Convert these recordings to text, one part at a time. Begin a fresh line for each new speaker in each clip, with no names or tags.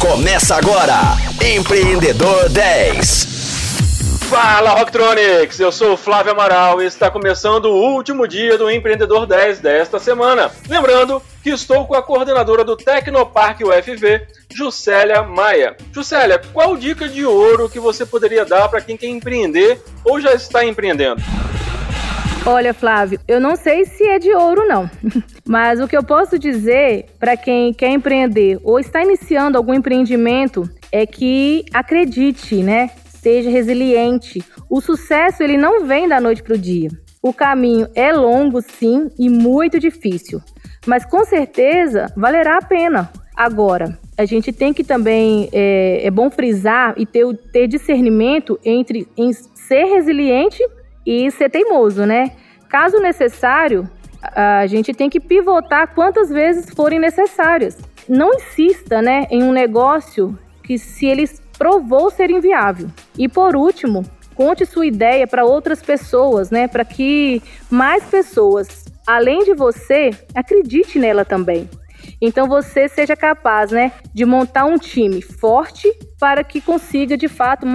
Começa agora, Empreendedor 10.
Fala Rocktronics, eu sou o Flávio Amaral e está começando o último dia do Empreendedor 10 desta semana. Lembrando que estou com a coordenadora do Tecnoparque UFV, Juscelia Maia. Juscelia, qual dica de ouro que você poderia dar para quem quer empreender ou já está empreendendo?
Olha, Flávio, eu não sei se é de ouro, não. Mas o que eu posso dizer para quem quer empreender ou está iniciando algum empreendimento é que acredite, né? Seja resiliente. O sucesso ele não vem da noite para o dia. O caminho é longo, sim, e muito difícil, mas com certeza valerá a pena. Agora, a gente tem que também é, é bom frisar e ter, ter discernimento entre em ser resiliente e ser teimoso, né? Caso necessário, a gente tem que pivotar quantas vezes forem necessárias. Não insista, né, em um negócio que se ele provou ser inviável. E por último, conte sua ideia para outras pessoas, né, para que mais pessoas, além de você, acredite nela também. Então você seja capaz, né, de montar um time forte para que consiga de fato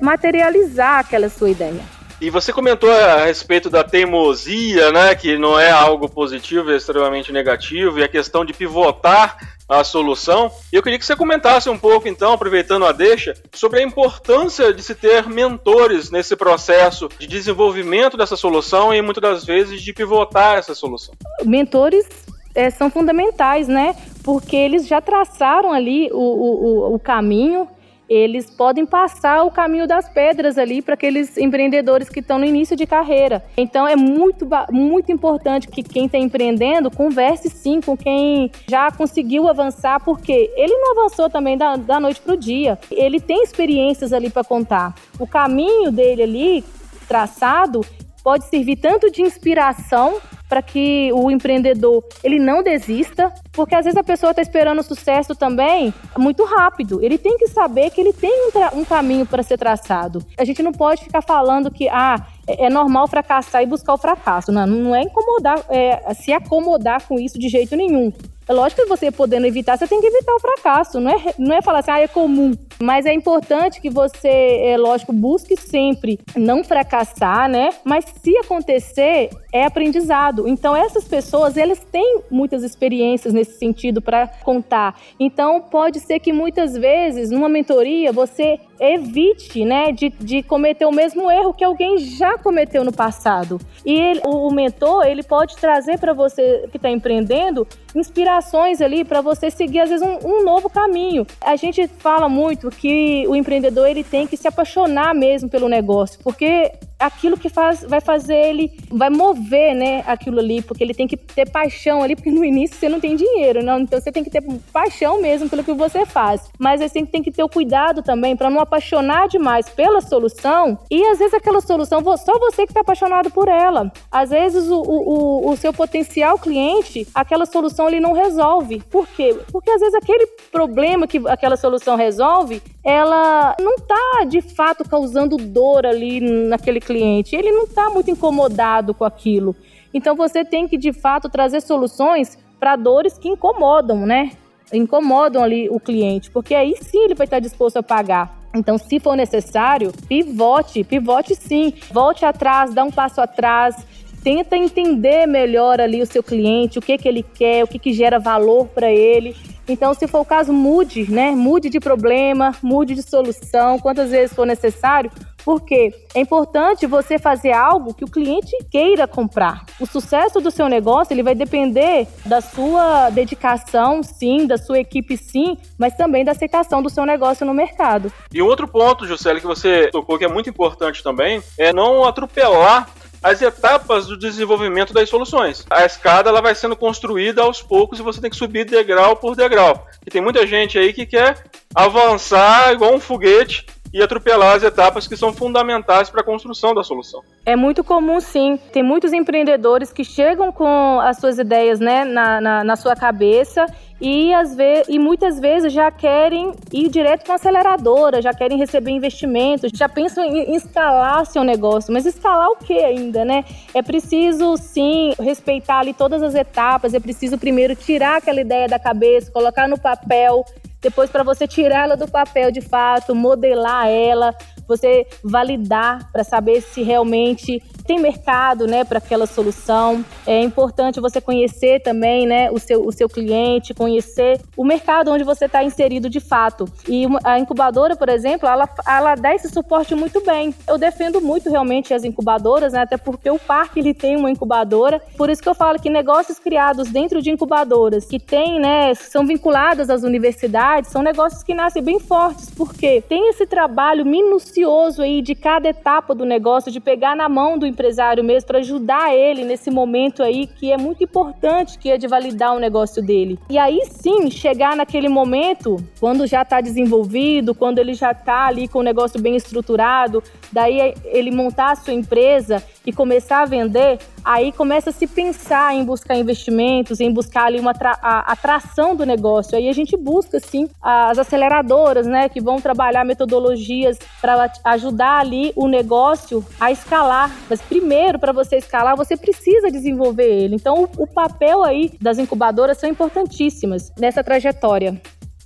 materializar aquela sua ideia.
E você comentou a respeito da teimosia, né, que não é algo positivo, é extremamente negativo, e a questão de pivotar a solução. E eu queria que você comentasse um pouco, então, aproveitando a deixa, sobre a importância de se ter mentores nesse processo de desenvolvimento dessa solução e muitas das vezes de pivotar essa solução.
Mentores é, são fundamentais, né? Porque eles já traçaram ali o, o, o caminho eles podem passar o caminho das pedras ali para aqueles empreendedores que estão no início de carreira. Então é muito, muito importante que quem está empreendendo converse sim com quem já conseguiu avançar, porque ele não avançou também da, da noite para o dia. Ele tem experiências ali para contar. O caminho dele ali traçado pode servir tanto de inspiração para que o empreendedor ele não desista, porque às vezes a pessoa está esperando o sucesso também muito rápido. Ele tem que saber que ele tem um, um caminho para ser traçado. A gente não pode ficar falando que ah, é, é normal fracassar e buscar o fracasso. Não, não é incomodar, é, se acomodar com isso de jeito nenhum. É lógico que você podendo evitar, você tem que evitar o fracasso. Não é, não é falar assim, ah, é comum. Mas é importante que você, é lógico, busque sempre não fracassar, né? Mas se acontecer, é aprendizado. Então, essas pessoas, elas têm muitas experiências nesse sentido para contar. Então, pode ser que muitas vezes, numa mentoria, você evite, né, de, de cometer o mesmo erro que alguém já cometeu no passado. E ele, o, mentor, ele pode trazer para você que está empreendendo inspirações ali para você seguir às vezes um, um, novo caminho. A gente fala muito que o empreendedor ele tem que se apaixonar mesmo pelo negócio, porque aquilo que faz, vai fazer ele, vai mover, né, aquilo ali, porque ele tem que ter paixão ali, porque no início você não tem dinheiro, não, então você tem que ter paixão mesmo pelo que você faz. Mas você tem que ter o cuidado também para não apaixonar demais pela solução e às vezes aquela solução só você que está apaixonado por ela. Às vezes o, o, o seu potencial cliente, aquela solução ele não resolve. Por quê? Porque às vezes aquele problema que aquela solução resolve, ela não está de fato causando dor ali naquele cliente. Ele não está muito incomodado com aquilo. Então você tem que de fato trazer soluções para dores que incomodam, né? Incomodam ali o cliente, porque aí sim ele vai estar disposto a pagar. Então, se for necessário, pivote, pivote sim. Volte atrás, dá um passo atrás, tenta entender melhor ali o seu cliente, o que, que ele quer, o que, que gera valor para ele então, se for o caso, mude, né? Mude de problema, mude de solução, quantas vezes for necessário, porque é importante você fazer algo que o cliente queira comprar. O sucesso do seu negócio ele vai depender da sua dedicação, sim, da sua equipe, sim, mas também da aceitação do seu negócio no mercado.
E outro ponto, Juscelio, que você tocou que é muito importante também, é não atropelar as etapas do desenvolvimento das soluções. A escada ela vai sendo construída aos poucos e você tem que subir degrau por degrau. E tem muita gente aí que quer avançar igual um foguete e atropelar as etapas que são fundamentais para a construção da solução.
É muito comum, sim. Tem muitos empreendedores que chegam com as suas ideias né, na, na, na sua cabeça e, às vezes, e muitas vezes já querem ir direto com a aceleradora, já querem receber investimentos, já pensam em escalar seu negócio. Mas escalar o que ainda, né? É preciso, sim, respeitar ali todas as etapas, é preciso primeiro tirar aquela ideia da cabeça, colocar no papel, depois para você tirá-la do papel de fato, modelar ela, você validar para saber se realmente tem mercado, né, para aquela solução. É importante você conhecer também, né, o seu, o seu cliente, conhecer o mercado onde você está inserido de fato. E a incubadora, por exemplo, ela, ela dá esse suporte muito bem. Eu defendo muito realmente as incubadoras, né, até porque o parque ele tem uma incubadora. Por isso que eu falo que negócios criados dentro de incubadoras que tem, né, são vinculadas às universidades, são negócios que nascem bem fortes, porque tem esse trabalho minucioso aí de cada etapa do negócio, de pegar na mão do empresário mesmo para ajudar ele nesse momento aí que é muito importante, que é de validar o negócio dele. E aí sim, chegar naquele momento, quando já está desenvolvido, quando ele já está ali com o negócio bem estruturado, daí ele montar a sua empresa e começar a vender, aí começa a se pensar em buscar investimentos, em buscar ali uma atração do negócio. Aí a gente busca sim as aceleradoras, né, que vão trabalhar metodologias para ajudar ali o negócio a escalar. Mas primeiro, para você escalar, você precisa desenvolver ele. Então, o, o papel aí das incubadoras são importantíssimas nessa trajetória.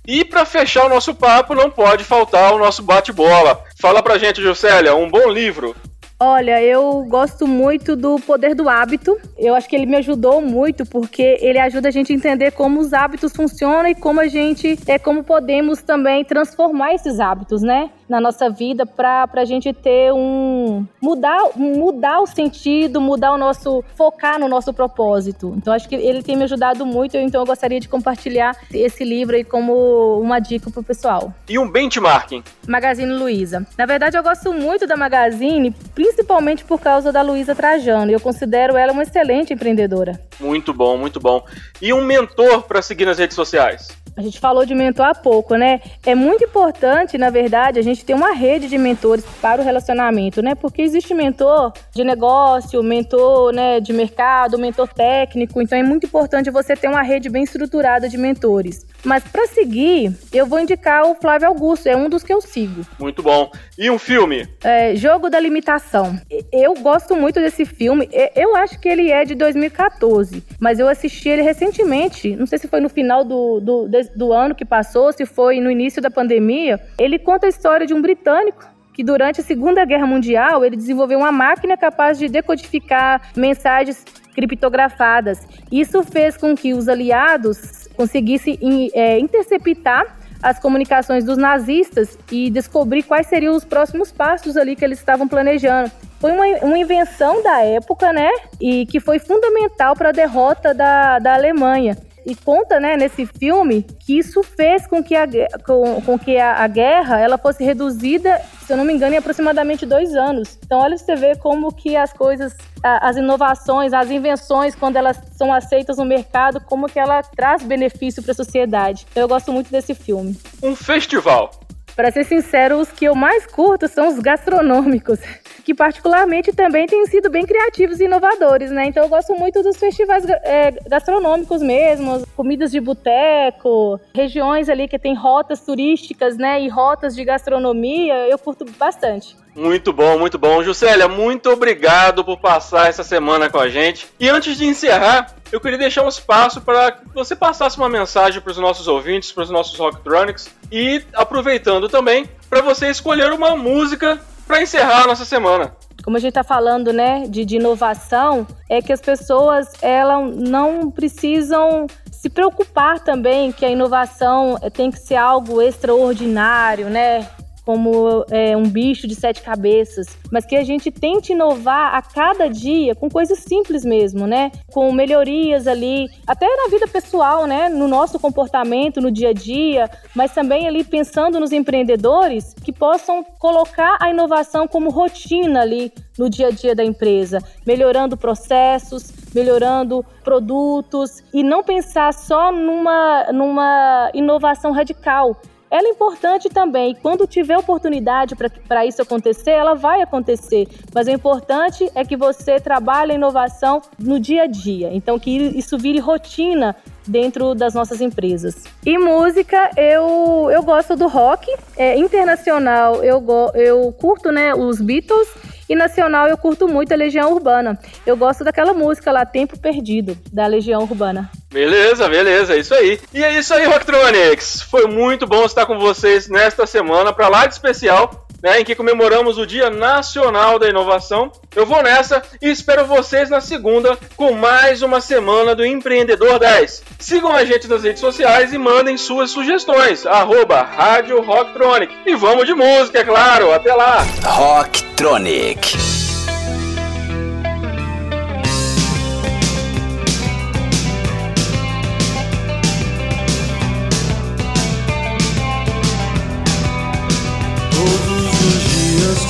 E para fechar o nosso papo, não pode faltar o nosso bate-bola. Fala pra gente, Juscelia, um bom livro
Olha, eu gosto muito do Poder do Hábito. Eu acho que ele me ajudou muito porque ele ajuda a gente a entender como os hábitos funcionam e como a gente é como podemos também transformar esses hábitos, né? Na nossa vida para a gente ter um mudar mudar o sentido, mudar o nosso focar no nosso propósito. Então acho que ele tem me ajudado muito, então eu gostaria de compartilhar esse livro aí como uma dica pro pessoal.
E um benchmarking?
Magazine Luiza. Na verdade eu gosto muito da Magazine, principalmente por causa da Luiza Trajano. Eu considero ela uma excelente empreendedora.
Muito bom, muito bom. E um mentor para seguir nas redes sociais?
A gente falou de mentor há pouco, né? É muito importante, na verdade, a gente ter uma rede de mentores para o relacionamento, né? Porque existe mentor de negócio, mentor né, de mercado, mentor técnico. Então é muito importante você ter uma rede bem estruturada de mentores. Mas para seguir, eu vou indicar o Flávio Augusto, é um dos que eu sigo.
Muito bom. E um filme?
É, Jogo da Limitação. Eu gosto muito desse filme. Eu acho que ele é de 2014, mas eu assisti ele recentemente. Não sei se foi no final do, do, do ano que passou, se foi no início da pandemia. Ele conta a história de um britânico que durante a Segunda Guerra Mundial ele desenvolveu uma máquina capaz de decodificar mensagens criptografadas. Isso fez com que os aliados conseguisse é, interceptar as comunicações dos nazistas e descobrir quais seriam os próximos passos ali que eles estavam planejando. Foi uma, uma invenção da época, né? E que foi fundamental para a derrota da, da Alemanha e conta, né, nesse filme, que isso fez com que a, com, com que a, a, guerra ela fosse reduzida, se eu não me engano, em aproximadamente dois anos. Então, olha você vê como que as coisas, as inovações, as invenções, quando elas são aceitas no mercado, como que ela traz benefício para a sociedade. Então, eu gosto muito desse filme.
Um festival.
Para ser sincero, os que eu mais curto são os gastronômicos que particularmente também têm sido bem criativos e inovadores, né? Então eu gosto muito dos festivais é, gastronômicos mesmo, comidas de boteco, regiões ali que tem rotas turísticas, né? E rotas de gastronomia, eu curto bastante.
Muito bom, muito bom. Juscelia, muito obrigado por passar essa semana com a gente. E antes de encerrar, eu queria deixar um espaço para que você passasse uma mensagem para os nossos ouvintes, para os nossos Rocktronics e aproveitando também para você escolher uma música para encerrar a nossa semana.
Como a gente está falando, né, de, de inovação, é que as pessoas elas não precisam se preocupar também que a inovação tem que ser algo extraordinário, né? Como é, um bicho de sete cabeças, mas que a gente tente inovar a cada dia com coisas simples mesmo, né? Com melhorias ali, até na vida pessoal, né? No nosso comportamento, no dia a dia, mas também ali pensando nos empreendedores que possam colocar a inovação como rotina ali no dia a dia da empresa, melhorando processos, melhorando produtos e não pensar só numa, numa inovação radical, ela é importante também. Quando tiver oportunidade para isso acontecer, ela vai acontecer. Mas o importante é que você trabalhe a inovação no dia a dia. Então, que isso vire rotina dentro das nossas empresas. E música, eu, eu gosto do rock. É, internacional, eu, eu curto né, os Beatles. E nacional, eu curto muito a Legião Urbana. Eu gosto daquela música lá, Tempo Perdido, da Legião Urbana.
Beleza, beleza, é isso aí. E é isso aí, Rocktronics. Foi muito bom estar com vocês nesta semana para lá de especial né, em que comemoramos o Dia Nacional da Inovação. Eu vou nessa e espero vocês na segunda com mais uma semana do Empreendedor 10. Sigam a gente nas redes sociais e mandem suas sugestões. Arroba Rádio Rocktronic. E vamos de música, é claro. Até lá.
Rocktronic.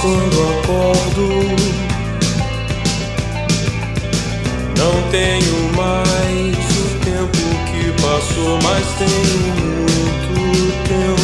Quando acordo. Não tenho mais o tempo que passou, mas tenho muito tempo.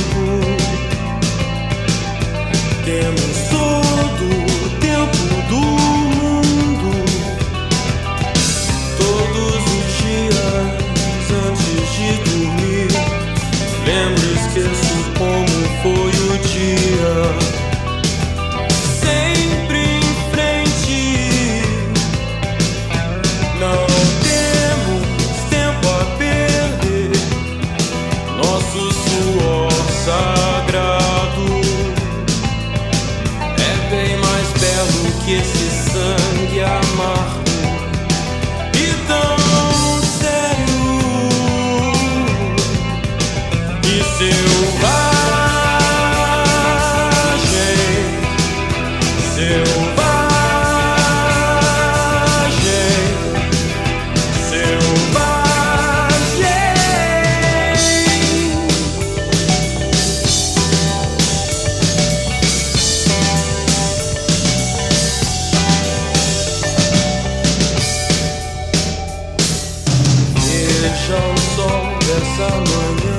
someone new.